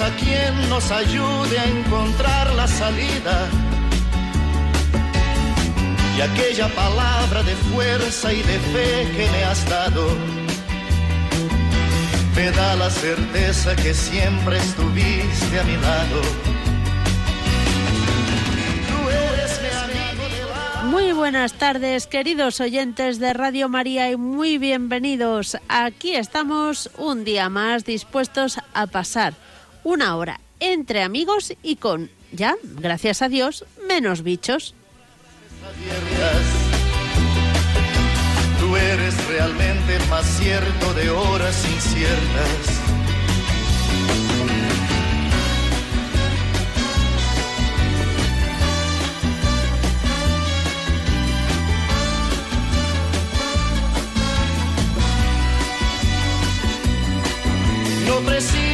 A quien nos ayude a encontrar la salida. Y aquella palabra de fuerza y de fe que me has dado, me da la certeza que siempre estuviste a mi lado Muy buenas tardes, queridos oyentes de Radio María, y muy bienvenidos. Aquí estamos un día más dispuestos a pasar una hora entre amigos y con, ya, gracias a Dios, menos bichos. Tú eres realmente más cierto de horas inciertas No preciso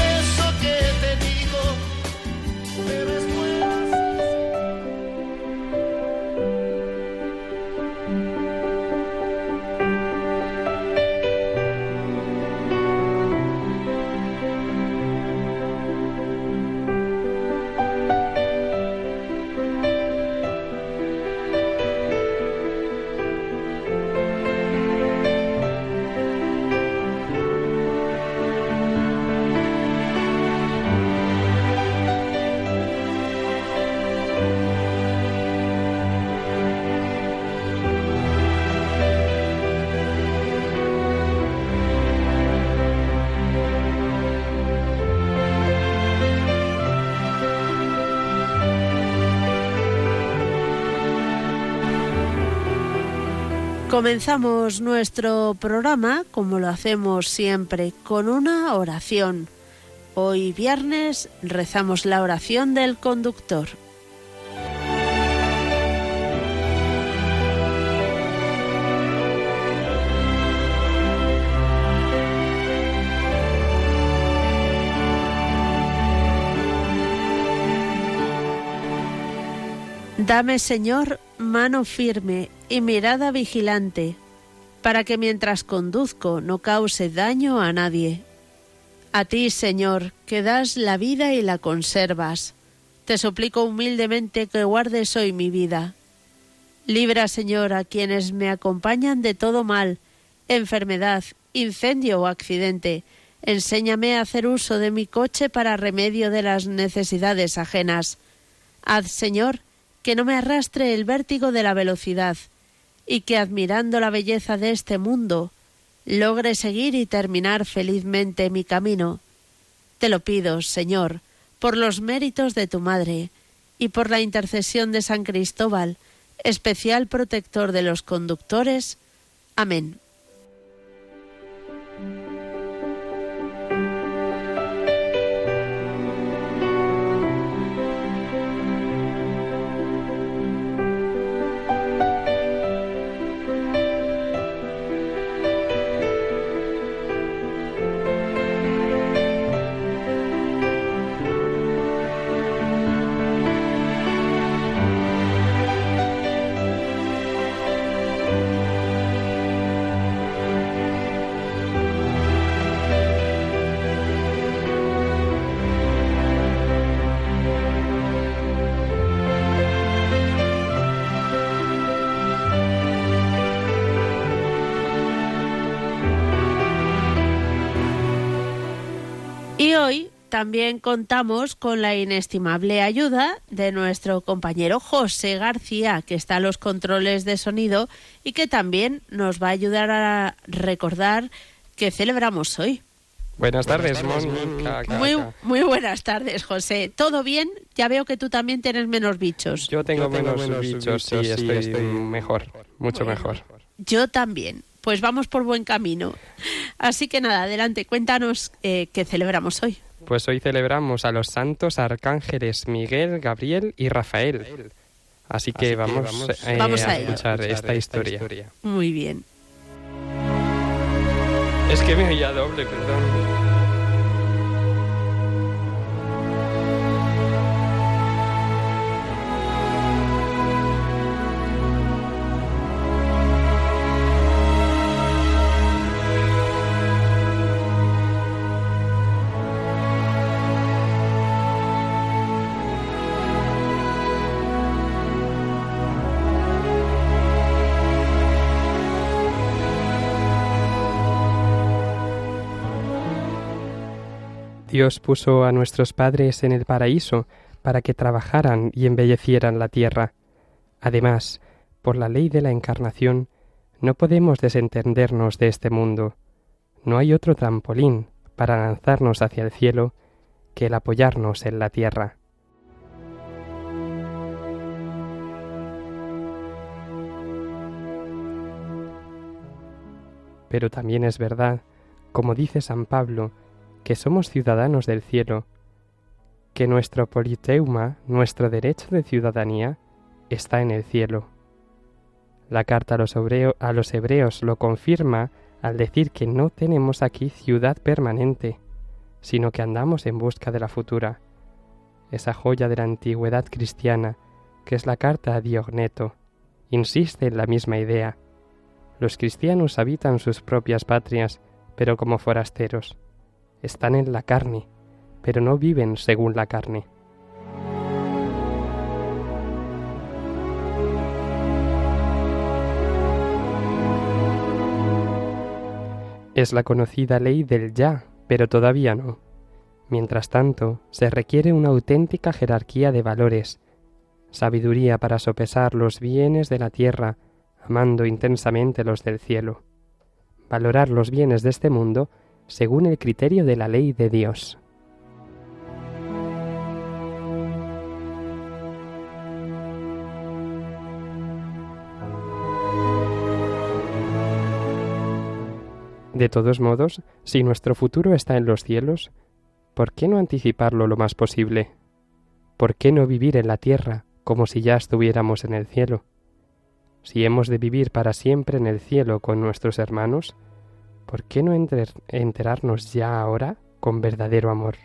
Comenzamos nuestro programa, como lo hacemos siempre, con una oración. Hoy viernes rezamos la oración del conductor. Dame, Señor, mano firme y mirada vigilante, para que mientras conduzco no cause daño a nadie. A ti, Señor, que das la vida y la conservas, te suplico humildemente que guardes hoy mi vida. Libra, Señor, a quienes me acompañan de todo mal, enfermedad, incendio o accidente. Enséñame a hacer uso de mi coche para remedio de las necesidades ajenas. Haz, Señor, que no me arrastre el vértigo de la velocidad, y que admirando la belleza de este mundo, logre seguir y terminar felizmente mi camino. Te lo pido, Señor, por los méritos de tu Madre, y por la intercesión de San Cristóbal, especial protector de los conductores. Amén. También contamos con la inestimable ayuda de nuestro compañero José García, que está a los controles de sonido y que también nos va a ayudar a recordar que celebramos hoy. Buenas tardes, Mónica. Muy, muy buenas tardes, José. ¿Todo bien? Ya veo que tú también tienes menos bichos. Yo tengo, menos, bichos, sí, estoy, mejor, mucho mejor. Yo también. Pues vamos por buen camino. Así que nada, adelante, cuéntanos eh, qué celebramos hoy. Pues hoy celebramos a los santos arcángeles Miguel, Gabriel y Rafael. Así que, vamos, eh, a, escuchar esta, historia. Muy bien. Es que me oía doble, perdón. Dios puso a nuestros padres en el paraíso para que trabajaran y embellecieran la tierra. Además, por la ley de la encarnación, no podemos desentendernos de este mundo. No hay otro trampolín para lanzarnos hacia el cielo que el apoyarnos en la tierra. Pero también es verdad, como dice San Pablo, que somos ciudadanos del cielo, que nuestro politeuma, nuestro derecho de ciudadanía, está en el cielo. La carta a los, hebreos lo confirma al decir que no tenemos aquí ciudad permanente, sino que andamos en busca de la futura, esa joya de la antigüedad cristiana, que es la carta a Diogneto, insiste en la misma idea. Los cristianos habitan sus propias patrias, pero como forasteros están en la carne, pero no viven según la carne. Es la conocida ley del ya, pero todavía no. Mientras tanto, se requiere una auténtica jerarquía de valores, sabiduría para sopesar los bienes de la tierra, amando intensamente los del cielo, valorar los bienes de este mundo según el criterio de la ley de Dios. De todos modos, si nuestro futuro está en los cielos, ¿por qué no anticiparlo lo más posible? ¿Por qué no vivir en la tierra como si ya estuviéramos en el cielo? Si hemos de vivir para siempre en el cielo con nuestros hermanos, ¿por qué no enterarnos ya ahora con verdadero amor?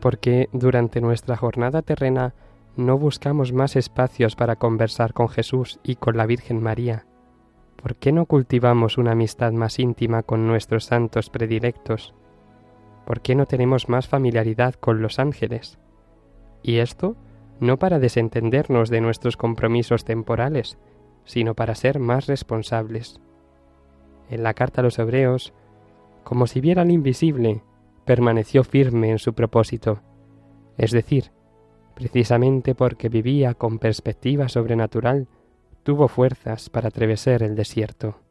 Porque durante nuestra jornada terrena no buscamos más espacios para conversar con Jesús y con la Virgen María? ¿Por qué no cultivamos una amistad más íntima con nuestros santos predilectos? ¿Por qué no tenemos más familiaridad con los ángeles? Y esto no para desentendernos de nuestros compromisos temporales, sino para ser más responsables. En la carta a los hebreos, como si viera al invisible, permaneció firme en su propósito, es decir, precisamente porque vivía con perspectiva sobrenatural, tuvo fuerzas para atravesar el desierto.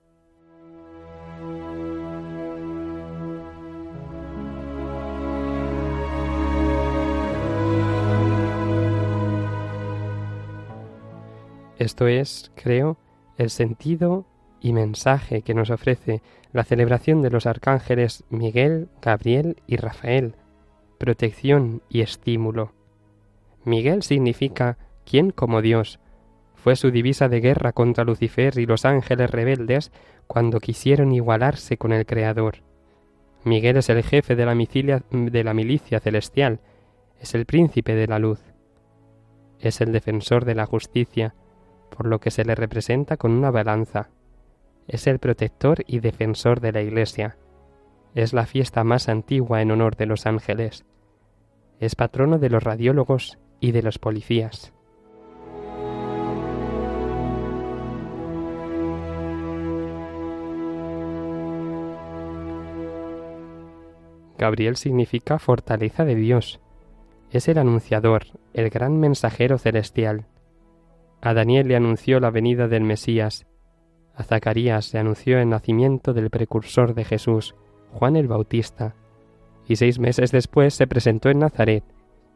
Esto es, creo, el sentido y mensaje que nos ofrece la celebración de los arcángeles Miguel, Gabriel y Rafael, protección y estímulo. Miguel significa ¿quién como Dios? Fue su divisa de guerra contra Lucifer y los ángeles rebeldes cuando quisieron igualarse con el Creador. Miguel es el jefe de la, de la milicia celestial, es el príncipe de la luz, es el defensor de la justicia, por lo que se le representa con una balanza. Es el protector y defensor de la Iglesia. Es la fiesta más antigua en honor de los ángeles. Es patrono de los radiólogos y de los policías. Gabriel significa fortaleza de Dios. Es el anunciador, el gran mensajero celestial a Daniel le anunció la venida del Mesías. A Zacarías se anunció el nacimiento del precursor de Jesús, Juan el Bautista. Y seis meses después se presentó en Nazaret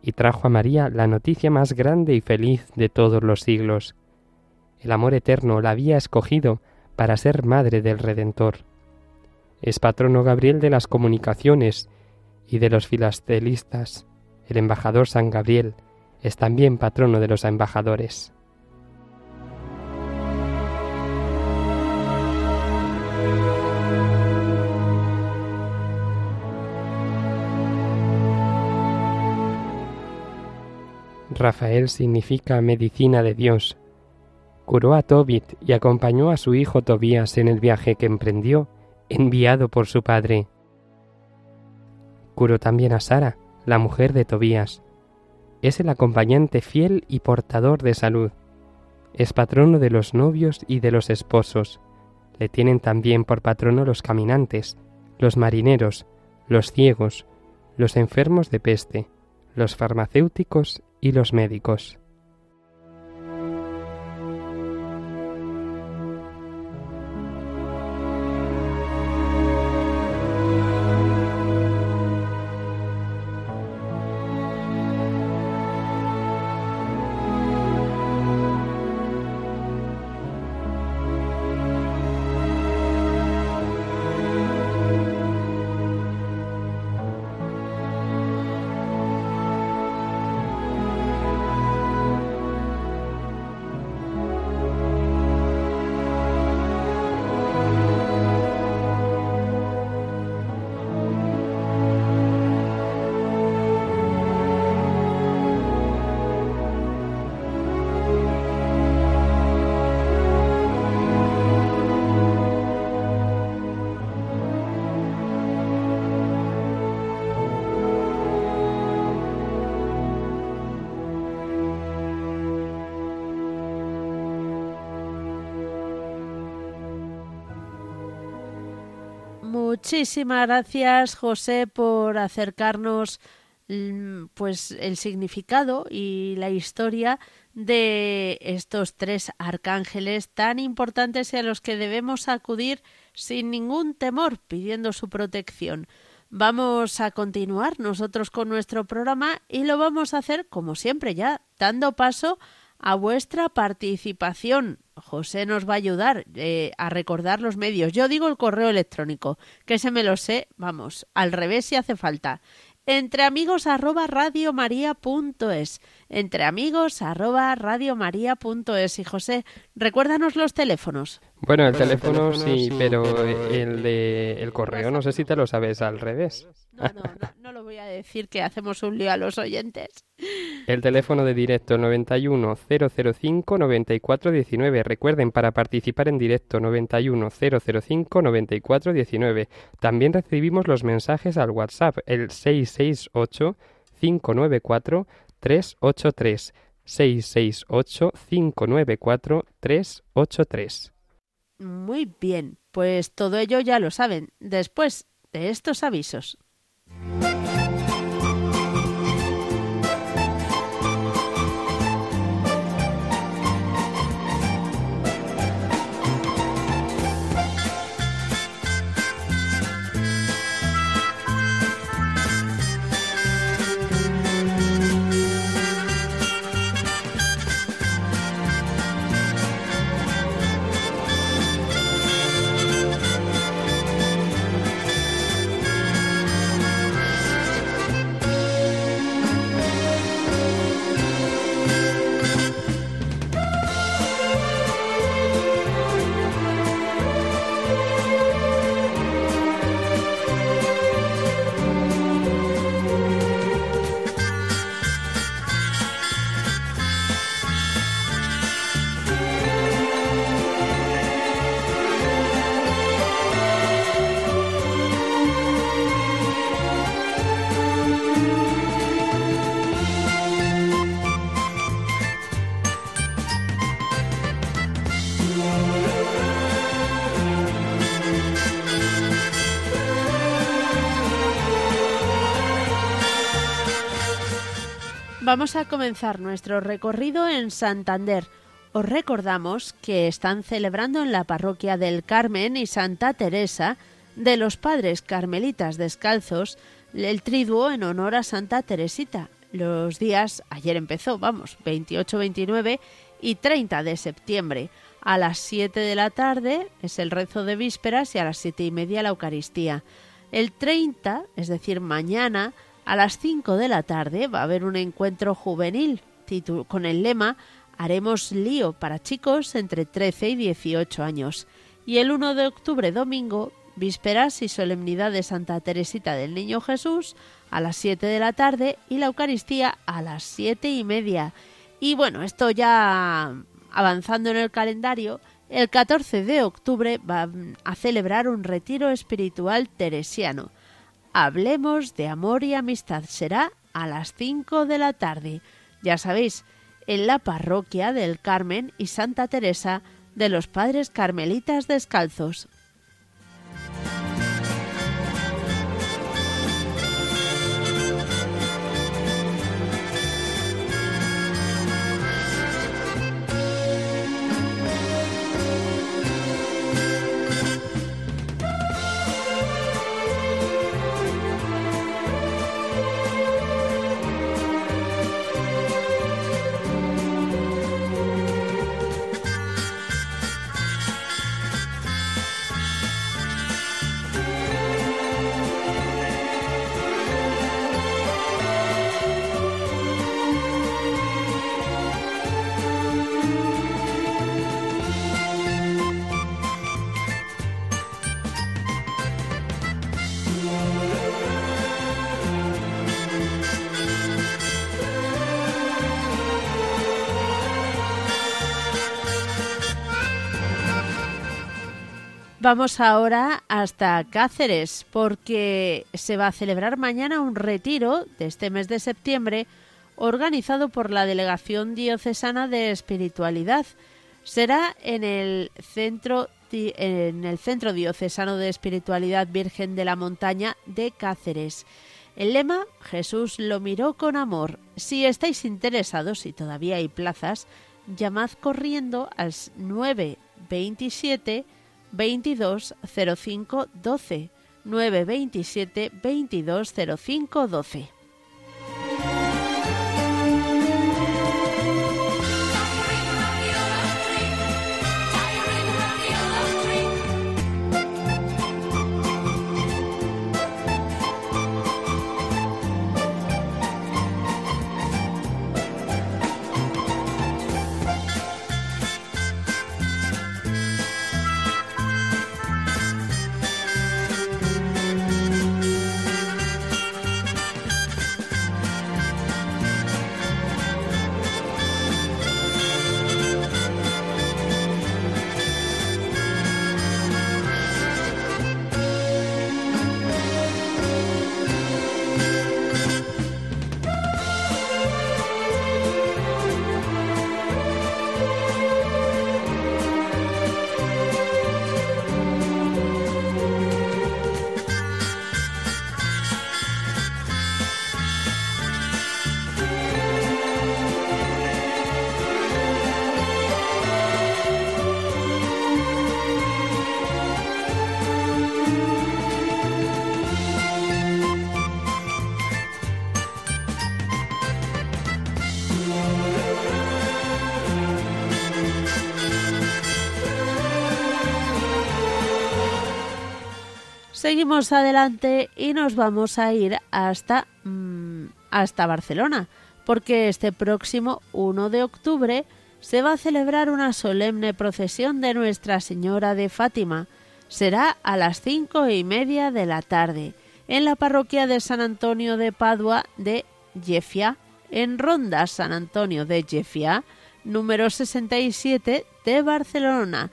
y trajo a María la noticia más grande y feliz de todos los siglos. El amor eterno la había escogido para ser madre del Redentor. Es patrono Gabriel de las comunicaciones y de los filastelistas. El embajador San Gabriel es también patrono de los embajadores. Rafael significa medicina de Dios. Curó a Tobit y acompañó a su hijo Tobías en el viaje que emprendió, enviado por su padre. Curó también a Sara, la mujer de Tobías. Es el acompañante fiel y portador de salud. Es patrono de los novios y de los esposos. Le tienen también por patrono los caminantes, los marineros, los ciegos, los enfermos de peste, los farmacéuticos y los médicos. Muchísimas gracias, José, por acercarnos mm, pues el significado y la historia de estos tres arcángeles tan importantes y a los que debemos acudir sin ningún temor pidiendo su protección. Vamos a continuar nosotros con nuestro programa y lo vamos a hacer como siempre ya, dando paso a vuestra participación. José nos va a ayudar eh, a recordar los medios. Yo digo el correo electrónico, que se me lo sé, vamos, al revés si hace falta. Entre amigos arroba radiomaria.es. Entre amigos arroba radiomaria.es. Y José, recuérdanos los teléfonos. Bueno, el teléfono sí, pero el de el correo no sé si te lo sabes al revés. No, no, no, lo voy a decir que hacemos un lío a los oyentes. El teléfono de directo 91 005 94 19. Recuerden, para participar en directo 91 005 94 19. También recibimos los mensajes al WhatsApp, el 668 594 383. 668 594 383. Muy bien, pues todo ello ya lo saben. Después de estos avisos. Vamos a comenzar nuestro recorrido en Santander. Os recordamos que están celebrando en la parroquia del Carmen y Santa Teresa de los Padres Carmelitas Descalzos el triduo en honor a Santa Teresita. Los días, ayer empezó, vamos, 28, 29 y 30 de septiembre. A las 7 de la tarde es el rezo de vísperas y a las siete y media la Eucaristía. El 30, es decir, mañana, a las 5 de la tarde va a haber un encuentro juvenil con el lema Haremos lío para chicos entre 13 y 18 años. Y el 1 de octubre, domingo, vísperas y solemnidad de Santa Teresita del Niño Jesús a las 7 de la tarde y la Eucaristía a las siete y media. Y bueno, esto ya avanzando en el calendario, el 14 de octubre va a celebrar un retiro espiritual teresiano. Hablemos de amor y amistad. Será a las 5 de la tarde. Ya sabéis, en la parroquia del Carmen y Santa Teresa de los Padres Carmelitas Descalzos. Vamos ahora hasta Cáceres porque se va a celebrar mañana un retiro de este mes de septiembre organizado por la Delegación Diocesana de Espiritualidad. Será en el Centro, en el Centro Diocesano de Espiritualidad Virgen de la Montaña de Cáceres. El lema Jesús lo miró con amor. Si estáis interesados y todavía hay plazas, llamad corriendo al 927 22 05 12 927 22 05 12. Adelante y nos vamos a ir hasta, mm, hasta Barcelona, porque este próximo 1 de octubre se va a celebrar una solemne procesión de Nuestra Señora de Fátima. Será a las cinco y media de la tarde en la parroquia de San Antonio de Padua de Jeffia, en Ronda San Antonio de Jeffia, número 67 de Barcelona.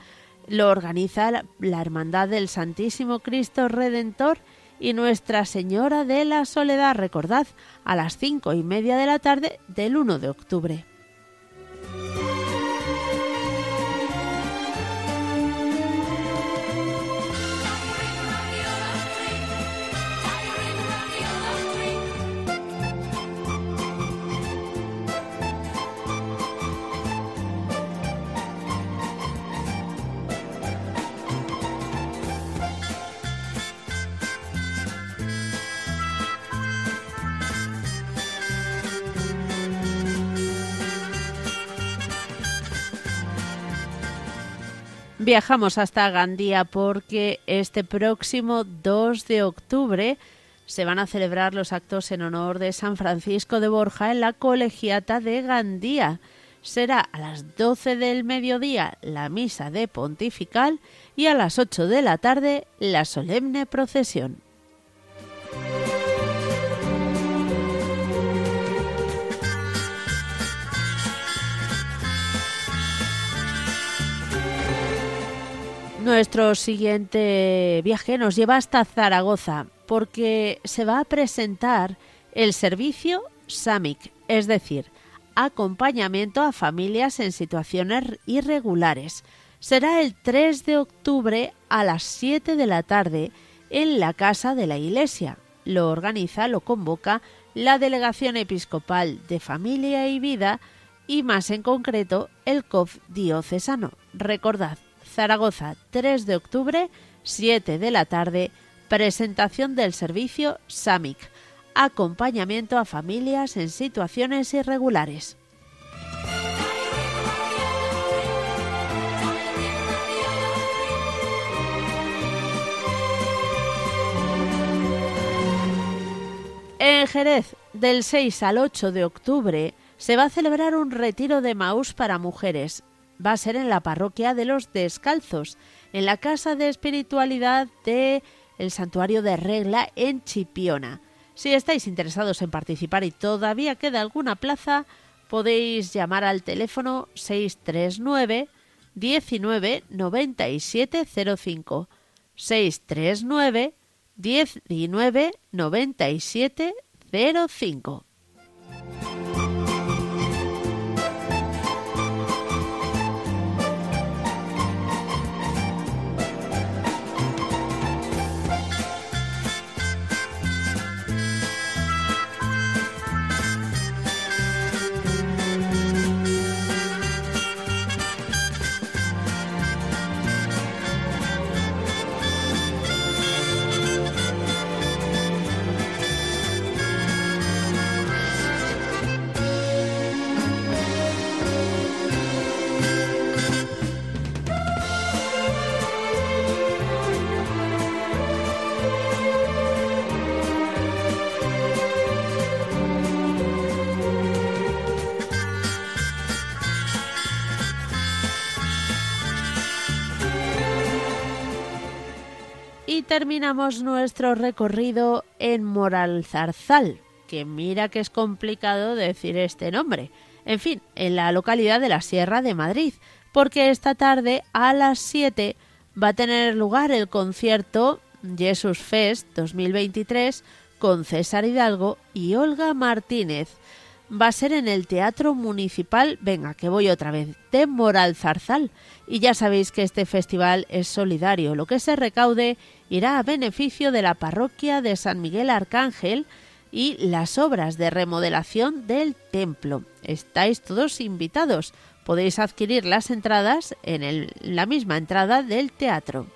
Lo organiza la Hermandad del Santísimo Cristo Redentor y Nuestra Señora de la Soledad, recordad, a las cinco y media de la tarde del 1 de octubre. Viajamos hasta Gandía porque este próximo 2 de octubre se van a celebrar los actos en honor de San Francisco de Borja en la colegiata de Gandía. Será a las 12 del mediodía la misa de pontifical y a las 8 de la tarde la solemne procesión. Nuestro siguiente viaje nos lleva hasta Zaragoza porque se va a presentar el servicio SAMIC, es decir, acompañamiento a familias en situaciones irregulares. Será el 3 de octubre a las 7 de la tarde en la Casa de la Iglesia. Lo organiza, lo convoca la Delegación Episcopal de Familia y Vida y más en concreto el COF diocesano. Recordad, Zaragoza, 3 de octubre, 7 de la tarde, presentación del servicio SAMIC, acompañamiento a familias en situaciones irregulares. En Jerez, del 6 al 8 de octubre, se va a celebrar un retiro de Maús para mujeres va a ser en la parroquia de los Descalzos, en la Casa de Espiritualidad de el Santuario de Regla en Chipiona. Si estáis interesados en participar y todavía queda alguna plaza, podéis llamar al teléfono 639 19 97 05 639 19 97 terminamos nuestro recorrido en Moralzarzal, que mira que es complicado decir este nombre. En fin, en la localidad de la Sierra de Madrid, porque esta tarde a las 7 va a tener lugar el concierto Jesus Fest 2023 con César Hidalgo y Olga Martínez va a ser en el Teatro Municipal, venga, que voy otra vez, de Moral Zarzal. Y ya sabéis que este festival es solidario. Lo que se recaude irá a beneficio de la parroquia de San Miguel Arcángel y las obras de remodelación del templo. Estáis todos invitados. Podéis adquirir las entradas en la misma entrada del teatro.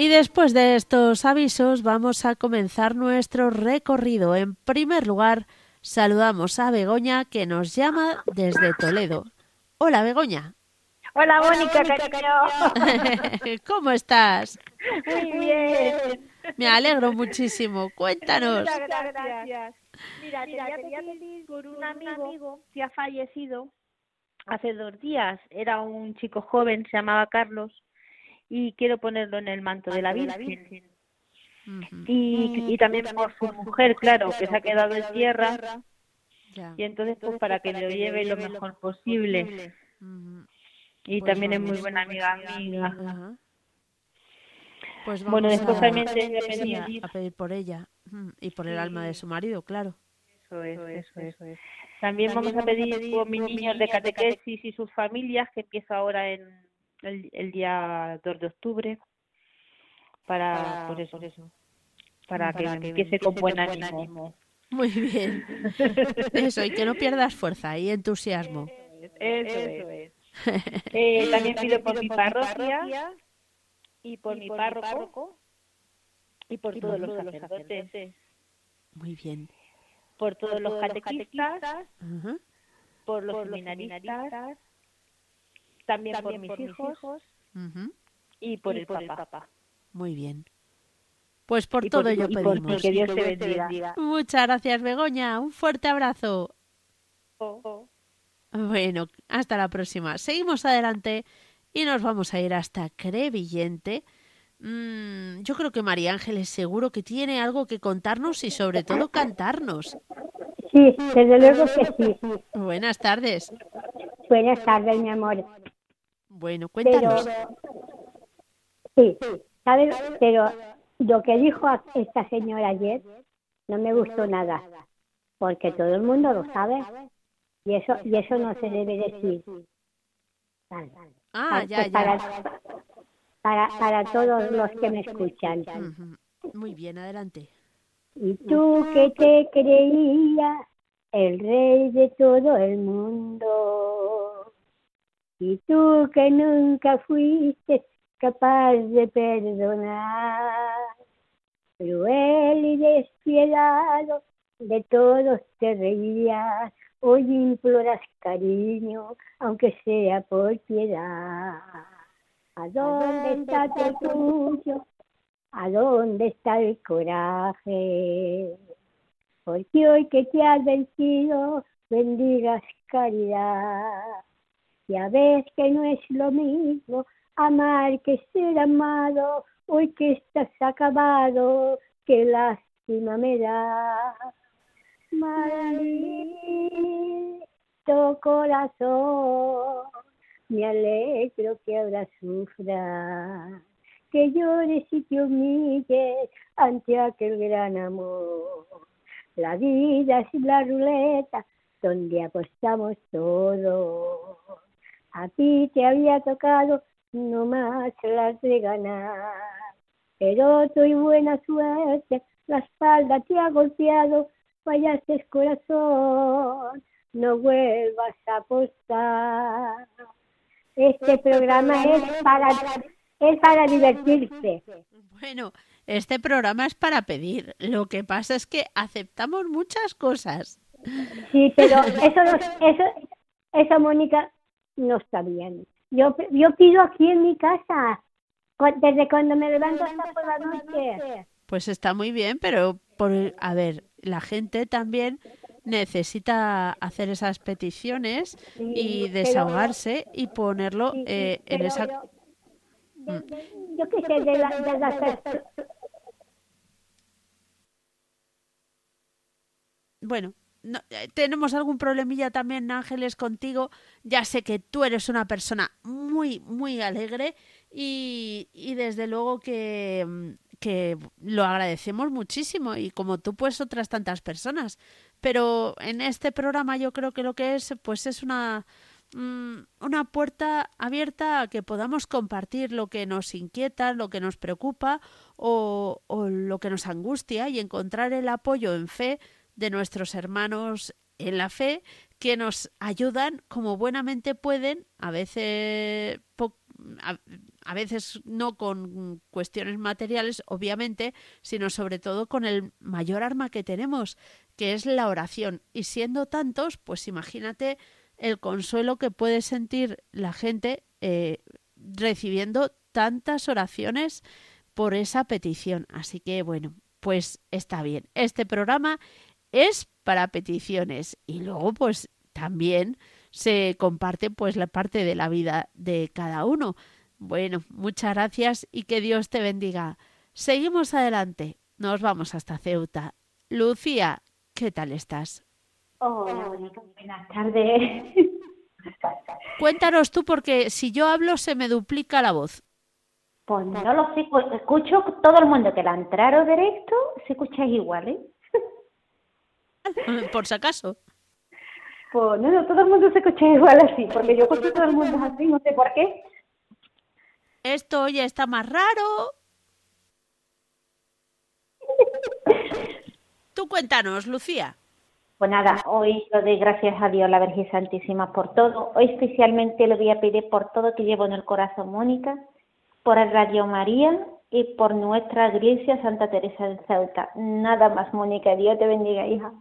Y después de estos avisos vamos a comenzar nuestro recorrido. En primer lugar, saludamos a Begoña que nos llama desde Toledo. Hola Begoña. Hola Mónica, cariño. ¿Cómo estás? Muy bien. Me alegro muchísimo. Cuéntanos. Muchas gracias. Mira, quería pedir por un amigo que ha fallecido hace dos días. Era un chico joven, se llamaba Carlos y quiero ponerlo en el manto de la Virgen. y, y, también por su mujer, claro, que se ha quedado en tierra. Y entonces, pues para que lo lleve lo mejor posible. Y pues también es muy buena amiga amiga. Pues bueno, después también a, a pedir por ella y por el alma de su marido, claro. Eso es, eso es. Eso es. También, vamos a pedir por mis niños de catequesis y sus familias, que empieza ahora en el, el día 2 de octubre para, por eso, eso para, que, empiece con buen ánimo. Muy bien. Eso, y que no pierdas fuerza y entusiasmo. Eso es. Eh, también pido por mi parroquia y por mi párroco y por todos los sacerdotes. Muy bien. Por todos los catequistas, por los seminaristas, también por mis hijos y por el papá. Muy bien. Pues por todo ello pedimos. que Dios te bendiga. Muchas gracias, Begoña. Un fuerte abrazo. Bueno, hasta la próxima. Seguimos adelante y nos vamos a ir hasta Crevillente. Mm, yo creo que María Ángeles seguro que tiene algo que contarnos y sobre todo cantarnos. Sí, desde luego que sí. Buenas tardes. Buenas tardes, mi amor. Bueno, cuéntanos. sí, ¿sabes? Pero lo que dijo esta señora ayer no me gustó nada, porque todo el mundo lo sabe y eso y eso no se debe decir. Ah, ya, ya. Para, para, todos los que me escuchan. Muy bien, adelante. Y tú que te creías el rey de todo el mundo, y tú que nunca fuiste capaz de perdonar, cruel y despiadado, de todos te reías, hoy imploras cariño, aunque sea por piedad. ¿A dónde está tu orgullo? ¿A dónde está el coraje? Porque hoy que te has vencido, bendigas caridad. Ya ves que no es lo mismo amar que ser amado, hoy que estás acabado, qué lástima me da. Maldito corazón, me alegro que ahora sufra, que llores y te humilles ante aquel gran amor. La vida es la ruleta donde apostamos todo. A ti te había tocado no más las de ganar. Pero tu buena suerte, la espalda te ha golpeado, fallaste corazón, no vuelvas a apostar. Este programa es para, es para divertirse. Bueno, este programa es para pedir. Lo que pasa es que aceptamos muchas cosas. Sí, pero eso, eso, eso, Mónica, no está bien. Yo, yo pido aquí en mi casa, desde cuando me levanto hasta por la noche. Pues está muy bien, pero por, a ver, la gente también necesita hacer esas peticiones y desahogarse y ponerlo eh, en esa... Yo, qué sé, de, la, de las... Bueno, eh, tenemos algún problemilla también, Ángeles, contigo. Ya sé que tú eres una persona muy, muy alegre y, y desde luego que, mm, que lo agradecemos muchísimo y como tú, pues otras tantas personas. Pero en este programa yo creo que lo que es, pues es una, mm, una puerta abierta a que podamos compartir lo que nos inquieta, lo que nos preocupa o, o lo que nos angustia y encontrar el apoyo en fe de nuestros hermanos en la fe que nos ayudan como buenamente pueden, a veces a, veces no con cuestiones materiales, obviamente, sino sobre todo con el mayor arma que tenemos, que es la oración. Y siendo tantos, pues imagínate el consuelo que puede sentir la gente eh, recibiendo tantas oraciones por esa petición. Así que bueno, pues está bien. Este programa es para peticiones y luego pues también se comparte pues la parte de la vida de cada uno. Bueno, muchas gracias y que Dios te bendiga. Seguimos adelante. Nos vamos hasta Ceuta. Lucía, ¿qué tal estás? Hola, buenas tardes. Cuéntanos tú porque si yo hablo se me duplica la voz. Pues no lo sé, pues escucho todo el mundo que la entraron directo, se escucha igual, ¿eh? Por si acaso. Pues no, todo el mundo se escucha igual así, porque yo escucho todo el mundo así, no sé por qué. Esto ya está más raro. Tú cuéntanos, Lucía. Pues nada, hoy lo doy gracias a Dios, la Virgen Santísima, por todo. Hoy especialmente le voy a pedir por todo que llevo en el corazón, Mónica, por el Radio María y por nuestra iglesia Santa Teresa de Ceuta. Nada más, Mónica. Dios te bendiga, hija.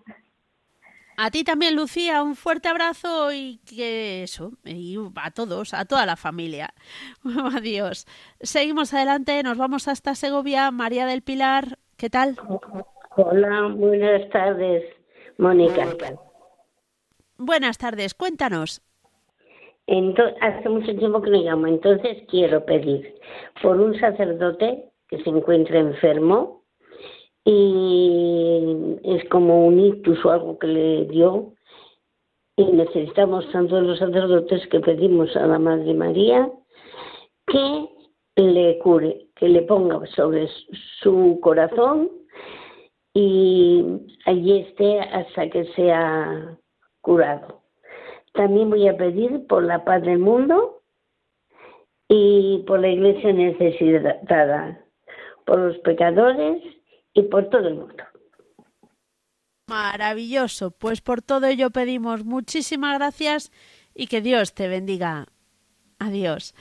A ti también, Lucía, un fuerte abrazo y que eso, y a todos, a toda la familia. Adiós. Seguimos adelante, nos vamos hasta Segovia. María del Pilar, ¿qué tal? Hola, buenas tardes. Mónica. Buenas tardes, cuéntanos. Entonces, hace mucho tiempo que me llamo, entonces quiero pedir por un sacerdote que se encuentra enfermo y es como un ictus o algo que le dio y necesitamos tanto los sacerdotes que pedimos a la Madre María que le cure, que le ponga sobre su corazón y allí esté hasta que sea curado. También voy a pedir por la paz del mundo y por la iglesia necesitada, por los pecadores y por todo el mundo. Maravilloso, pues por todo ello pedimos muchísimas gracias y que Dios te bendiga. Adiós.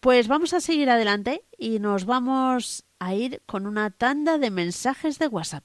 Pues vamos a seguir adelante y nos vamos a ir con una tanda de mensajes de WhatsApp.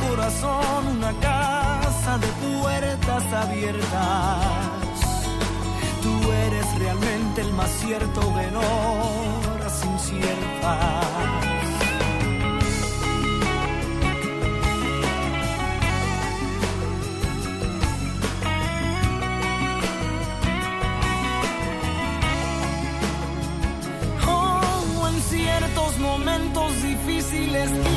Corazón una casa de puertas abiertas. Tú eres realmente el más cierto de horas inciertas. En ciertos momentos difíciles que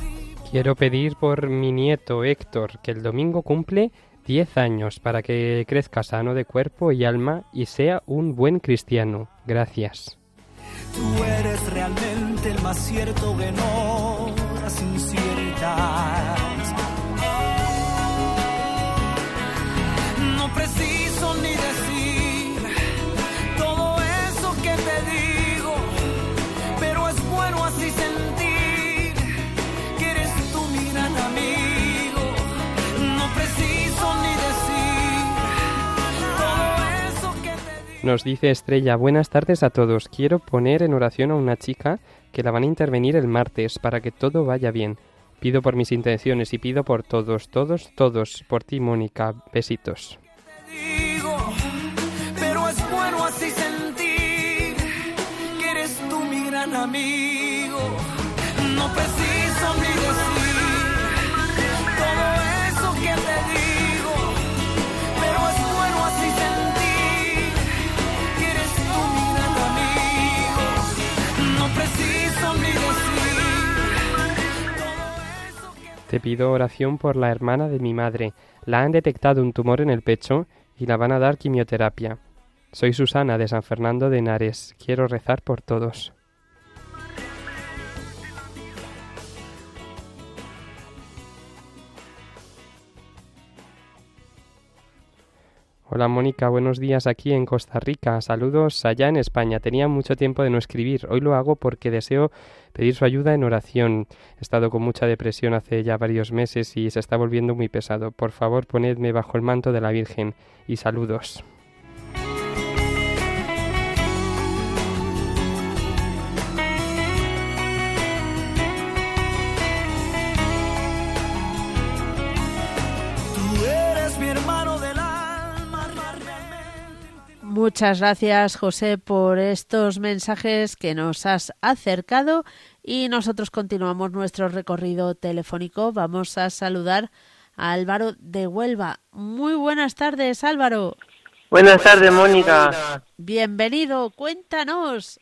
Quiero pedir por mi nieto Héctor, que el domingo cumple 10 años, para que crezca sano de cuerpo y alma y sea un buen cristiano. Gracias. Tú eres realmente el más cierto que no inciertas. Nos dice Estrella, buenas tardes a todos. Quiero poner en oración a una chica que la van a intervenir el martes para que todo vaya bien. Pido por mis intenciones y pido por todos, todos, todos. Por ti, Mónica. Besitos. pero es bueno así sentir amigo. Te pido oración por la hermana de mi madre. La han detectado un tumor en el pecho y la van a dar quimioterapia. Soy Susana de San Fernando de Henares. Quiero rezar por todos. Hola Mónica, buenos días aquí en Costa Rica. Saludos allá en España. Tenía mucho tiempo de no escribir. Hoy lo hago porque deseo pedir su ayuda en oración. He estado con mucha depresión hace ya varios meses y se está volviendo muy pesado. Por favor, ponedme bajo el manto de la Virgen y saludos. Muchas gracias, José, por estos mensajes que nos has acercado y nosotros continuamos nuestro recorrido telefónico. Vamos a saludar a Álvaro de Huelva. Muy buenas tardes, Álvaro. Buenas tardes, Mónica. Bienvenido, cuéntanos.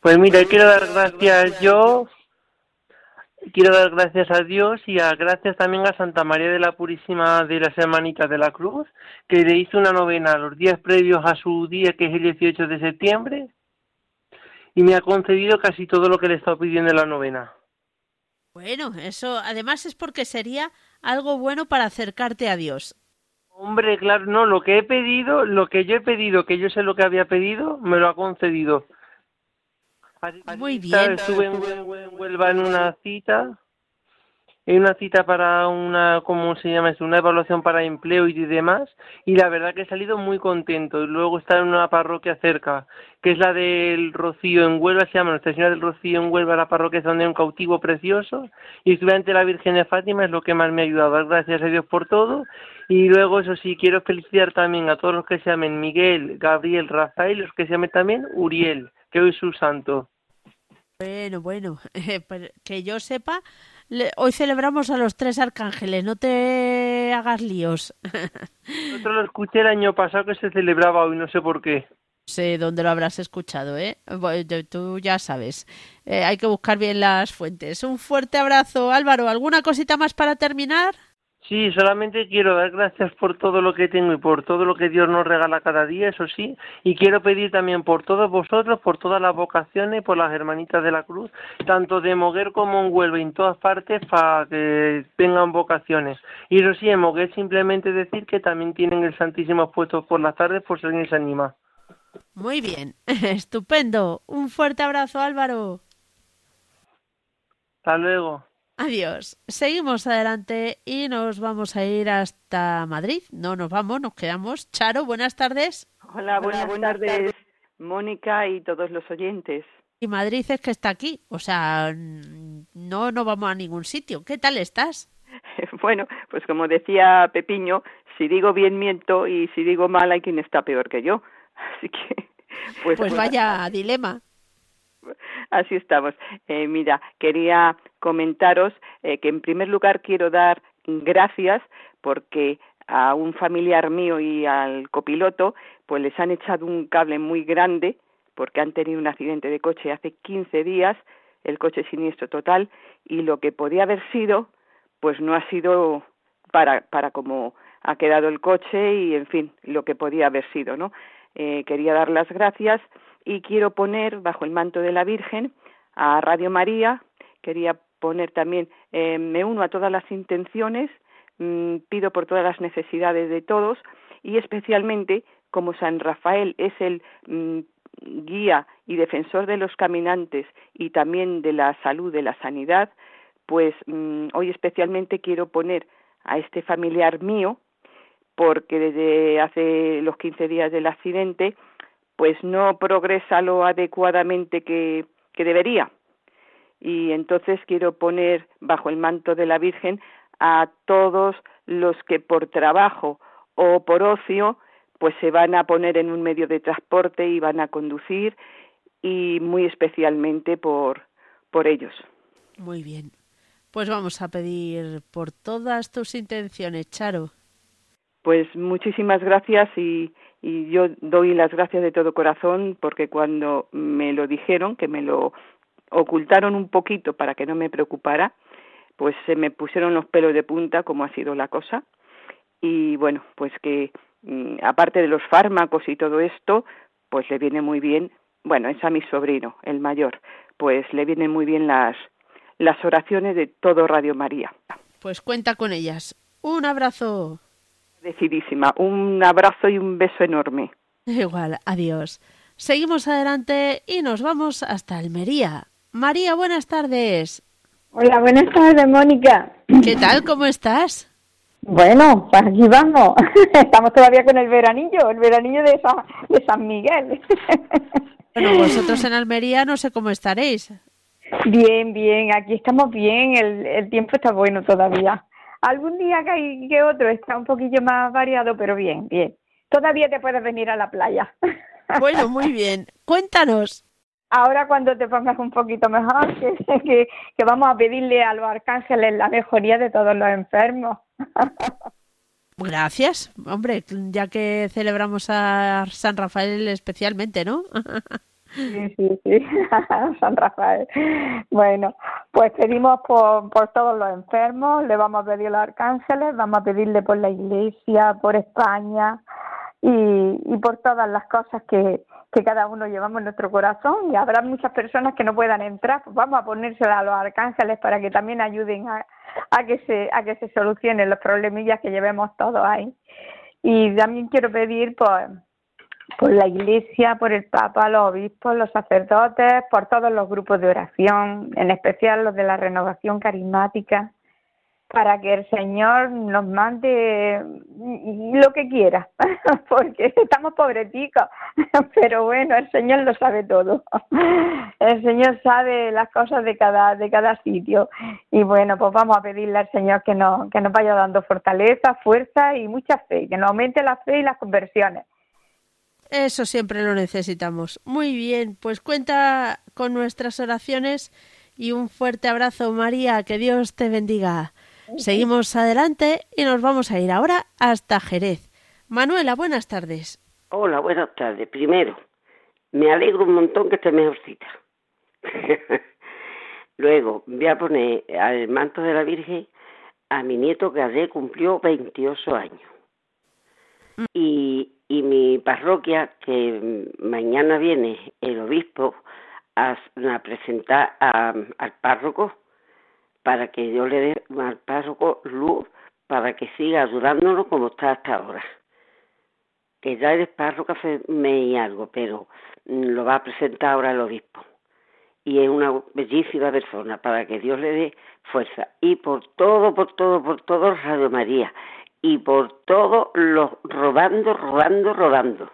Pues mira, quiero dar gracias yo quiero dar gracias a Dios y a gracias también a Santa María de la Purísima de las Hermanitas de la Cruz, que le hizo una novena los días previos a su día, que es el 18 de septiembre, y me ha concedido casi todo lo que le he estado pidiendo en la novena. Bueno, eso además es porque sería algo bueno para acercarte a Dios. Hombre, claro, no, lo que he pedido, lo que yo he pedido, que yo sé lo que había pedido, me lo ha concedido. Muy bien. Estuve en, Huelva en una cita, en una cita para una, ¿cómo se llama eso? Una evaluación para empleo y demás, y la verdad que he salido muy contento. Y luego está en una parroquia cerca, que es la del Rocío en Huelva, se llama Nuestra Señora del Rocío en Huelva, la parroquia es donde hay un cautivo precioso, y estuve ante la Virgen de Fátima, es lo que más me ha ayudado. Gracias a Dios por todo. Y luego, eso sí, quiero felicitar también a todos los que se llamen Miguel, Gabriel, Rafael, los que se llamen también Uriel que hoy es su santo. Bueno, bueno, pues que yo sepa, hoy celebramos a los tres arcángeles, no te hagas líos. Nosotros lo escuché el año pasado que se celebraba hoy, no sé por qué. Sé dónde lo habrás escuchado, ¿eh? Tú ya sabes. Eh, hay que buscar bien las fuentes. Un fuerte abrazo, Álvaro. ¿Alguna cosita más para terminar? Sí, solamente quiero dar gracias por todo lo que tengo y por todo lo que Dios nos regala cada día, eso sí, y quiero pedir también por todos vosotros, por todas las vocaciones, por las hermanitas de la cruz, tanto de Moguer como en Huelva, en todas partes, para que tengan vocaciones. Y eso sí, en Moguer simplemente decir que también tienen el Santísimo puesto por las tardes por si alguien se anima. Muy bien, estupendo. Un fuerte abrazo, Álvaro. Hasta luego. Adiós. Seguimos adelante y nos vamos a ir hasta Madrid. No nos vamos, nos quedamos. Charo, buenas tardes. Hola, buenas, tardes, Mónica y todos los oyentes. Y Madrid es que está aquí, o sea, no, no vamos a ningún sitio. ¿Qué tal estás? bueno, pues como decía Pepiño, si digo bien miento y si digo mal hay quien está peor que yo. Así que... Pues, pues vaya dilema. Así estamos. Eh, mira, quería comentaros eh, que en primer lugar quiero dar gracias porque a un familiar mío y al copiloto pues les han echado un cable muy grande porque han tenido un accidente de coche hace 15 días, el coche siniestro total y lo que podía haber sido pues no ha sido para para como ha quedado el coche y en fin lo que podía haber sido, ¿no? Eh, quería dar las gracias y quiero poner bajo el manto de la Virgen a Radio María, quería poner también, eh, me uno a todas las intenciones, mm, pido por todas las necesidades de todos y especialmente como San Rafael es el mm, guía y defensor de los caminantes y también de la salud, de la sanidad, pues mm, hoy especialmente quiero poner a este familiar mío, porque desde hace los 15 días del accidente pues no progresa lo adecuadamente que, que debería. Y entonces quiero poner bajo el manto de la Virgen a todos los que por trabajo o por ocio pues se van a poner en un medio de transporte y van a conducir y muy especialmente por por ellos. Muy bien. Pues vamos a pedir por todas tus intenciones, Charo. Pues muchísimas gracias y, y yo doy las gracias de todo corazón porque cuando me lo dijeron, que me lo ocultaron un poquito para que no me preocupara, pues se me pusieron los pelos de punta como ha sido la cosa y bueno, pues que mm, aparte de los fármacos y todo esto, pues le viene muy bien, bueno, es a mi sobrino, el mayor, pues le vienen muy bien las las oraciones de todo Radio María. Pues cuenta con ellas. Un abrazo. Decidísima. Un abrazo y un beso enorme. Igual, adiós. Seguimos adelante y nos vamos hasta Almería. María, buenas tardes. Hola, buenas tardes, Mónica. ¿Qué tal? ¿Cómo estás? Bueno, pues aquí vamos. Estamos todavía con el veranillo, el veranillo de, de San Miguel. Bueno, vosotros en Almería no sé cómo estaréis. Bien, bien, aquí estamos bien, el, el tiempo está bueno todavía. Algún día que hay que otro está un poquillo más variado, pero bien, bien. Todavía te puedes venir a la playa. Bueno, muy bien. Cuéntanos. Ahora cuando te pongas un poquito mejor, que, que, vamos a pedirle a los arcángeles la mejoría de todos los enfermos. Gracias, hombre, ya que celebramos a San Rafael especialmente, ¿no? Sí, sí, sí, San Rafael. Bueno, pues pedimos por, por todos los enfermos, le vamos a pedir a los arcángeles, vamos a pedirle por la iglesia, por España y, y por todas las cosas que, que cada uno llevamos en nuestro corazón y habrá muchas personas que no puedan entrar, pues vamos a ponérsela a los arcángeles para que también ayuden a, a que se a que se solucionen los problemillas que llevemos todos ahí. Y también quiero pedir pues por la Iglesia, por el Papa, los obispos, los sacerdotes, por todos los grupos de oración, en especial los de la renovación carismática, para que el Señor nos mande lo que quiera, porque estamos pobreticos, pero bueno, el Señor lo sabe todo. El Señor sabe las cosas de cada de cada sitio y bueno, pues vamos a pedirle al Señor que nos que nos vaya dando fortaleza, fuerza y mucha fe, que nos aumente la fe y las conversiones eso siempre lo necesitamos. Muy bien, pues cuenta con nuestras oraciones y un fuerte abrazo, María, que Dios te bendiga. Seguimos adelante y nos vamos a ir ahora hasta Jerez. Manuela, buenas tardes. Hola, buenas tardes. Primero, me alegro un montón que esté mejorcita. Luego, voy a poner al manto de la Virgen a mi nieto que cumplió 28 años. Mm. Y y mi parroquia, que mañana viene el obispo a, presentar al párroco para que yo le dé al párroco luz para que siga ayudándonos como está hasta ahora. Que ya eres párroco mes y algo, pero lo va a presentar ahora el obispo. Y es una bellísima persona para que Dios le dé fuerza. Y por todo, por todo, por todo, Radio María y por todo lo robando, robando, robando.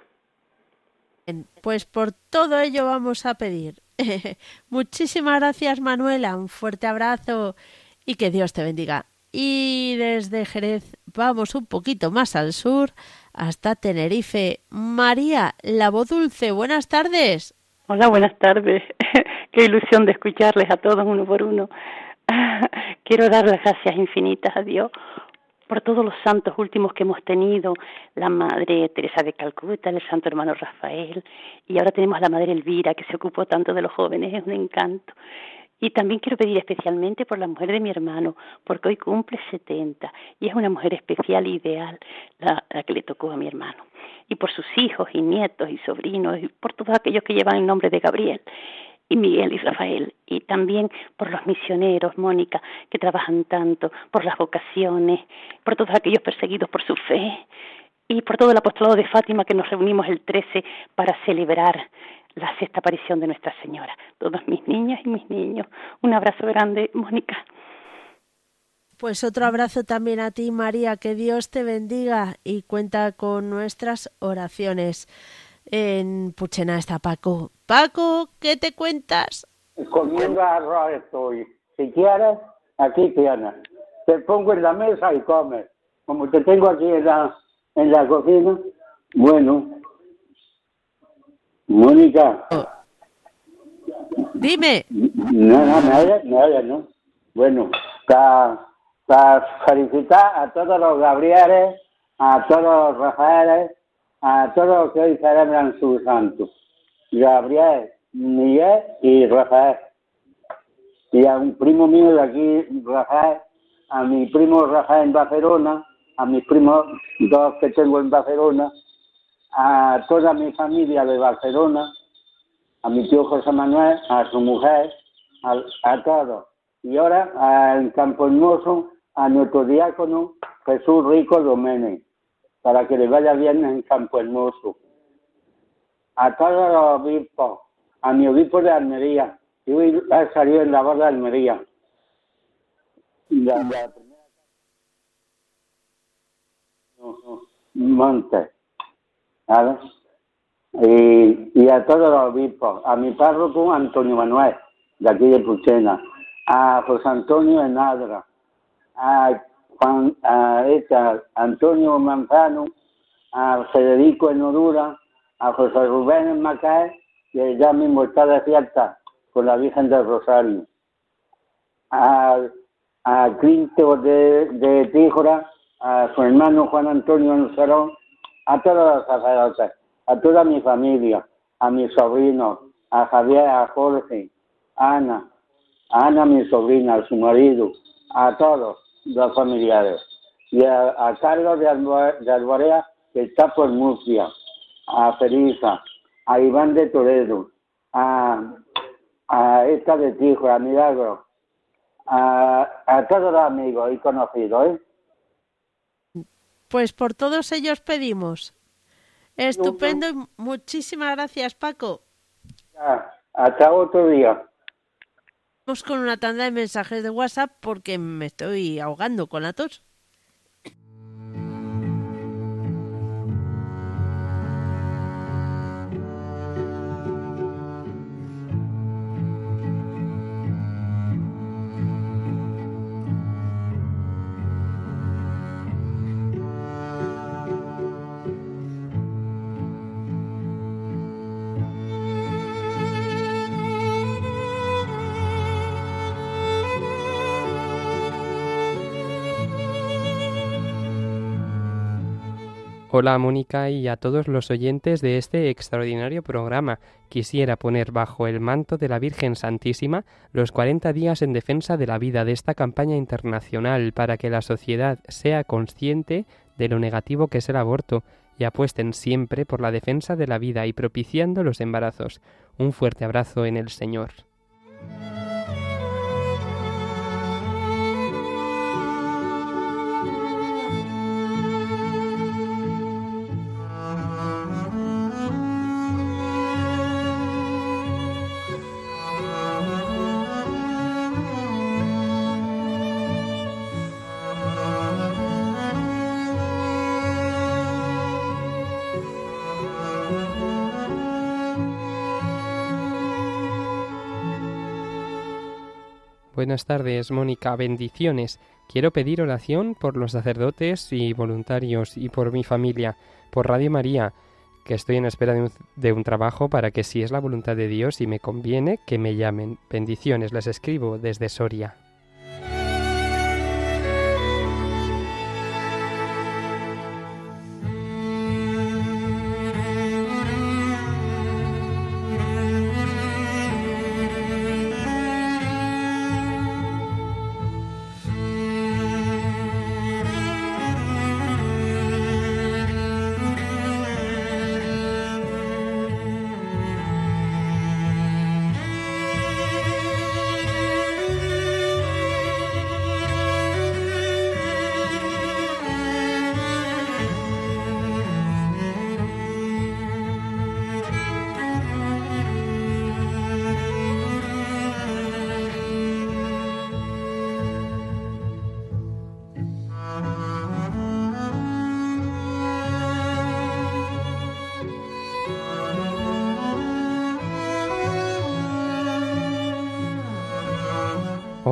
Pues por todo ello vamos a pedir. Muchísimas gracias Manuela, un fuerte abrazo y que Dios te bendiga. Y desde Jerez vamos un poquito más al sur hasta Tenerife. María, la voz dulce, buenas tardes. Hola, buenas tardes. Qué ilusión de escucharles a todos uno por uno. Quiero dar las gracias infinitas a Dios por todos los santos últimos que hemos tenido, la Madre Teresa de Calcuta, el Santo Hermano Rafael, y ahora tenemos a la Madre Elvira, que se ocupó tanto de los jóvenes, es un encanto. Y también quiero pedir especialmente por la mujer de mi hermano, porque hoy cumple 70 y es una mujer especial e ideal la, la, que le tocó a mi hermano. Y por sus hijos y nietos y sobrinos y por todos aquellos que llevan el nombre de Gabriel y Miguel y Rafael, y también por los misioneros, Mónica, que trabajan tanto, por las vocaciones, por todos aquellos perseguidos por su fe, y por todo el apostolado de Fátima que nos reunimos el 13 para celebrar la sexta aparición de Nuestra Señora. Todos mis niñas y mis niños. Un abrazo grande, Mónica. Pues otro abrazo también a ti, María. Que Dios te bendiga y cuenta con nuestras oraciones. En Puchena está Paco. Paco, ¿qué te cuentas? Comiendo arroz estoy. Si quieres, aquí tienes. Te pongo en la mesa y comes. Como te tengo aquí en la, en la cocina, bueno. Mónica. Dime. No, no, me me ¿no? Bueno, para, para felicitar a todos los Gabrieles, a todos los Rafaeles, a todos los que hoy celebran su santo. Gabriel, Miguel y Rafael. Y a un primo mío de aquí, Rafael, a mi primo Rafael en Barcelona, a mis primos dos que tengo en Barcelona, a toda mi familia de Barcelona, a mi tío José Manuel, a su mujer, a, todos. Y ahora en Campo Hermoso, a nuestro diácono Jesús Rico Doménez para que les vaya bien en Campo Hermoso. A todos los obispos, a mi obispo de Almería, yo he salido en la voz de Almería. Montes. ¿Vale? Y, y, a todos los obispos, a mi párroco Antonio Manuel, de aquí de Puchena, a José Antonio Enadra, a Juan, a esta, Antonio Manzano, a Federico Enodura, a José Rubén en que ya mismo está desierta con la Virgen del Rosario, a, a Clinto de, de Tíjora, a su hermano Juan Antonio Anzarón, a todos los sacerdotes, a toda mi familia, a mis sobrinos, a Javier, a Jorge, a Ana, a Ana, mi sobrina, a su marido, a todos los familiares, y a, a Carlos de, Albo- de Alborea, que está por Murcia, a Felisa, a Iván de Toledo, a, a esta de Tijo, a Milagro, a, a todos los amigos y conocidos, ¿eh? Pues por todos ellos pedimos. Estupendo y muchísimas gracias, Paco. Ya, hasta otro día. Vamos con una tanda de mensajes de WhatsApp porque me estoy ahogando con la tos. Hola Mónica y a todos los oyentes de este extraordinario programa. Quisiera poner bajo el manto de la Virgen Santísima los 40 días en defensa de la vida de esta campaña internacional para que la sociedad sea consciente de lo negativo que es el aborto y apuesten siempre por la defensa de la vida y propiciando los embarazos. Un fuerte abrazo en el Señor. Buenas tardes, Mónica. Bendiciones. Quiero pedir oración por los sacerdotes y voluntarios y por mi familia, por Radio María, que estoy en espera de un, trabajo para que si es la voluntad de Dios y me conviene, que me llamen. Bendiciones. Les escribo desde Soria.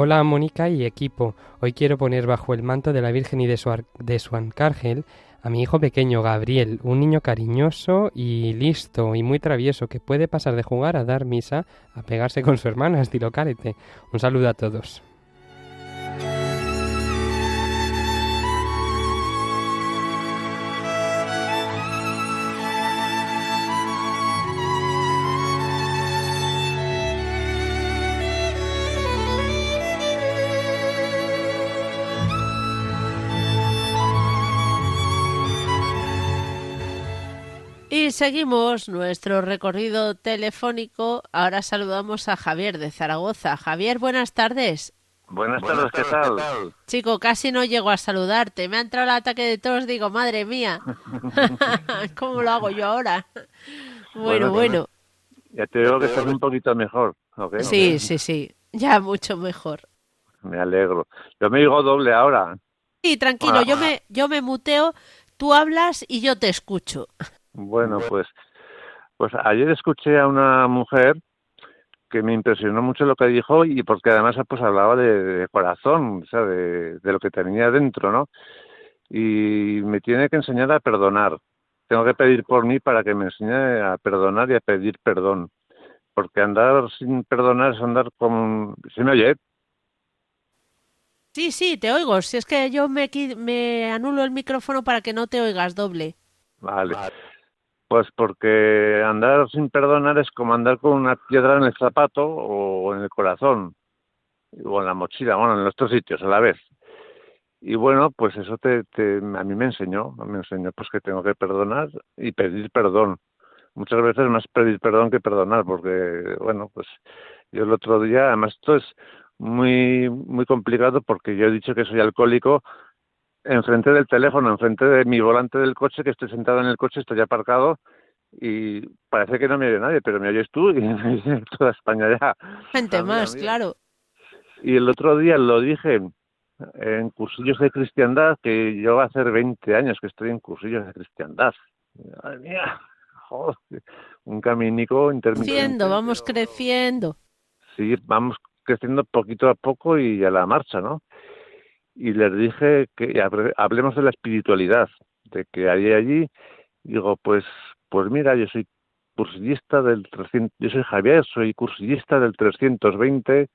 Hola Mónica y equipo. Hoy quiero poner bajo el manto de la Virgen y de su, ar- de su a mi hijo pequeño Gabriel, un niño cariñoso y listo y muy travieso que puede pasar de jugar a dar misa a pegarse con su hermana estilo carete. Un saludo a todos. Y seguimos nuestro recorrido telefónico. Ahora saludamos a Javier de Zaragoza. Javier, buenas tardes. Buenas tardes, ¿qué tal? Chico, casi no llego a saludarte. Me ha entrado el ataque de tos, digo, madre mía. ¿Cómo lo hago yo ahora? Bueno, bueno. Ya te digo que estás un poquito mejor. ¿ok? Sí, sí, sí. Ya mucho mejor. Me alegro. Yo me digo doble ahora. Sí, tranquilo, yo me, yo me muteo, tú hablas y yo te escucho. Bueno, pues, pues ayer escuché a una mujer que me impresionó mucho lo que dijo y porque además pues hablaba de, de corazón, o sea, de, de, lo que tenía dentro, ¿no? Y me tiene que enseñar a perdonar. Tengo que pedir por mí para que me enseñe a perdonar y a pedir perdón. Porque andar sin perdonar es andar con... ¿Se me oye? Sí, sí, te oigo. Si es que yo me, me anulo el micrófono para que no te oigas doble. Vale. Pues porque andar sin perdonar es como andar con una piedra en el zapato o en el corazón o en la mochila, bueno, en los dos sitios a la vez. Y bueno, pues eso te, te, a mí me enseñó, me enseñó pues que tengo que perdonar y pedir perdón. Muchas veces más pedir perdón que perdonar, porque bueno, pues yo el otro día, además esto es muy muy complicado porque yo he dicho que soy alcohólico enfrente del teléfono, enfrente de mi volante del coche, que estoy sentado en el coche, estoy aparcado y parece que no me oye nadie, pero me oyes tú y me oye toda España ya. Gente más, claro. Y el otro día lo dije en cursillos de cristiandad, que yo va a hacer 20 años que estoy en cursillos de cristiandad. Madre mía, joder, un caminico intermitente. Creciendo, vamos creciendo. Sí, vamos creciendo poquito a poco y a la marcha, ¿no? Y les dije que hablemos de la espiritualidad, de que hay allí, digo, pues, pues mira, yo soy cursillista del 300, yo soy Javier, soy cursillista del 320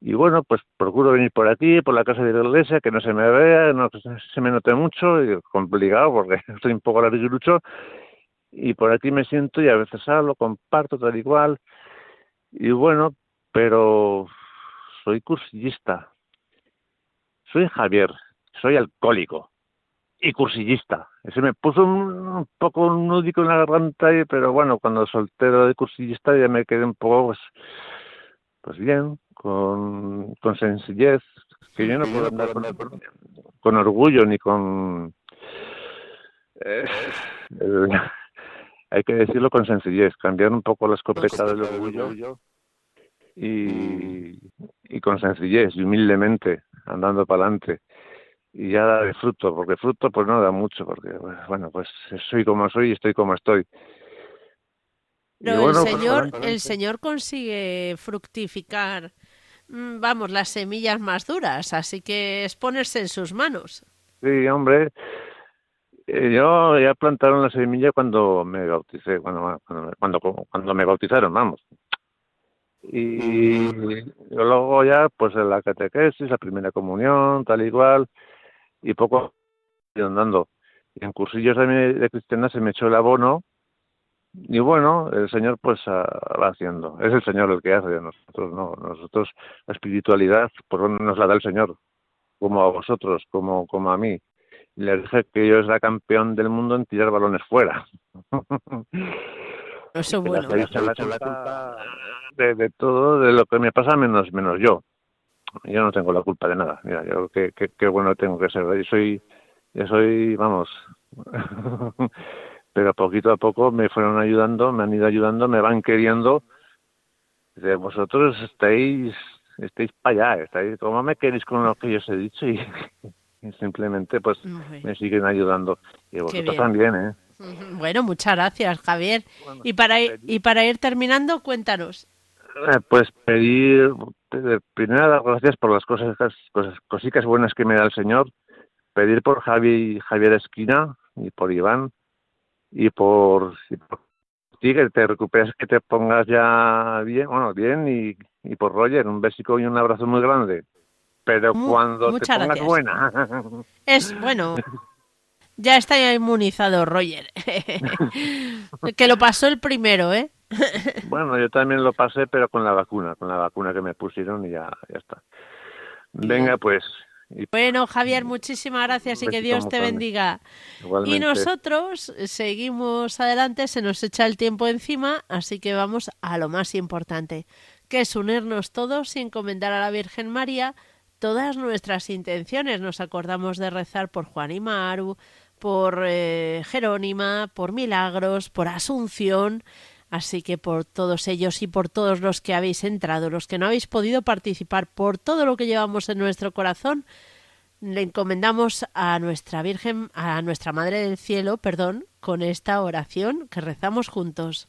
y bueno, pues procuro venir por aquí, por la casa de la iglesia, que no se me vea, no se me note mucho, y complicado porque estoy un poco larguirucho. Y por aquí me siento y a veces hablo, comparto tal y cual. Y bueno, pero soy cursillista, soy Javier, soy alcohólico y cursillista. Ese me puso un, poco un nudico en la garganta, pero bueno, cuando soltero de cursillista ya me quedé un poco, pues, pues bien, con, con sencillez, que yo no puedo andar con, con orgullo ni con... Eh, hay que decirlo con sencillez, cambiar un poco la escopeta del orgullo y, y con sencillez y humildemente andando para adelante y ya da de fruto, porque fruto pues no da mucho, porque bueno, pues soy como soy y estoy como estoy. Pero bueno, el pues, Señor, pues, el Señor consigue fructificar, mm, vamos, las semillas más duras, así que es ponerse en sus manos. Sí, hombre, eh, yo ya plantaron la semilla cuando me bauticé, cuando, cuando, cuando me bautizaron, vamos y luego ya pues en la catequesis, la primera comunión, tal igual, y poco andando. Y en cursillos de, de cristiana se me echó el abono y bueno, el Señor pues va haciendo. Es el Señor el que hace, nosotros no. Nosotros la espiritualidad pues nos la da el Señor, como a vosotros, como, como a mí. Y le dije que yo era campeón del mundo en tirar balones fuera. Eso bueno. De, de, todo, de lo que me pasa, menos menos yo. Yo no tengo la culpa de nada. Mira, yo qué, qué, qué bueno tengo que ser. Yo soy, yo soy, vamos, pero poquito a poco me fueron ayudando, me han ido ayudando, me van queriendo. De vosotros estáis, estáis para allá, estáis, como me queréis con lo que yo os he dicho? Y, y simplemente pues me siguen ayudando. Y vosotros también, ¿eh? Bueno, muchas gracias, Javier. y para ir, y para ir terminando, cuéntanos. Eh, pues pedir, primero dar gracias por las cosas, cosas, cositas buenas que me da el Señor. Pedir por Javi, Javier Esquina y por Iván y por, ti que te recuperes, que te pongas ya bien, bueno, bien y, y por Roger, un besico y un abrazo muy grande. Pero cuando te pongas buena. Es bueno. Ya está inmunizado Roger. que lo pasó el primero, ¿eh? bueno, yo también lo pasé, pero con la vacuna, con la vacuna que me pusieron y ya, ya está. Venga, pues. Bueno, Javier, muchísimas gracias y que Dios te bendiga. Y nosotros seguimos adelante, se nos echa el tiempo encima, así que vamos a lo más importante, que es unirnos todos y encomendar a la Virgen María todas nuestras intenciones. Nos acordamos de rezar por Juan y Maru, por eh, Jerónima, por Milagros, por Asunción. Así que por todos ellos y por todos los que habéis entrado, los que no habéis podido participar, por todo lo que llevamos en nuestro corazón, le encomendamos a nuestra Virgen, a nuestra Madre del Cielo, perdón, con esta oración que rezamos juntos.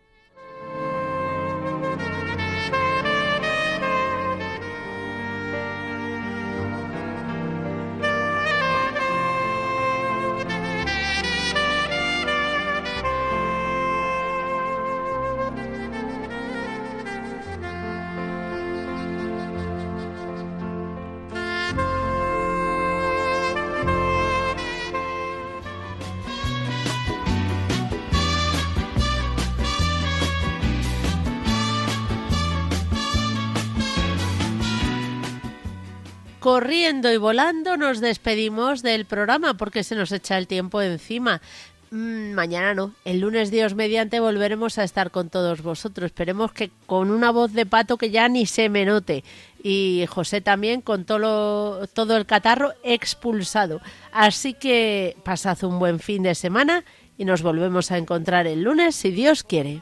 Corriendo y volando nos despedimos del programa porque se nos echa el tiempo encima. Mm, mañana no, el lunes Dios mediante volveremos a estar con todos vosotros. Esperemos que con una voz de pato que ya ni se me note. Y José también con todo, todo el catarro expulsado. Así que pasad un buen fin de semana y nos volvemos a encontrar el lunes si Dios quiere.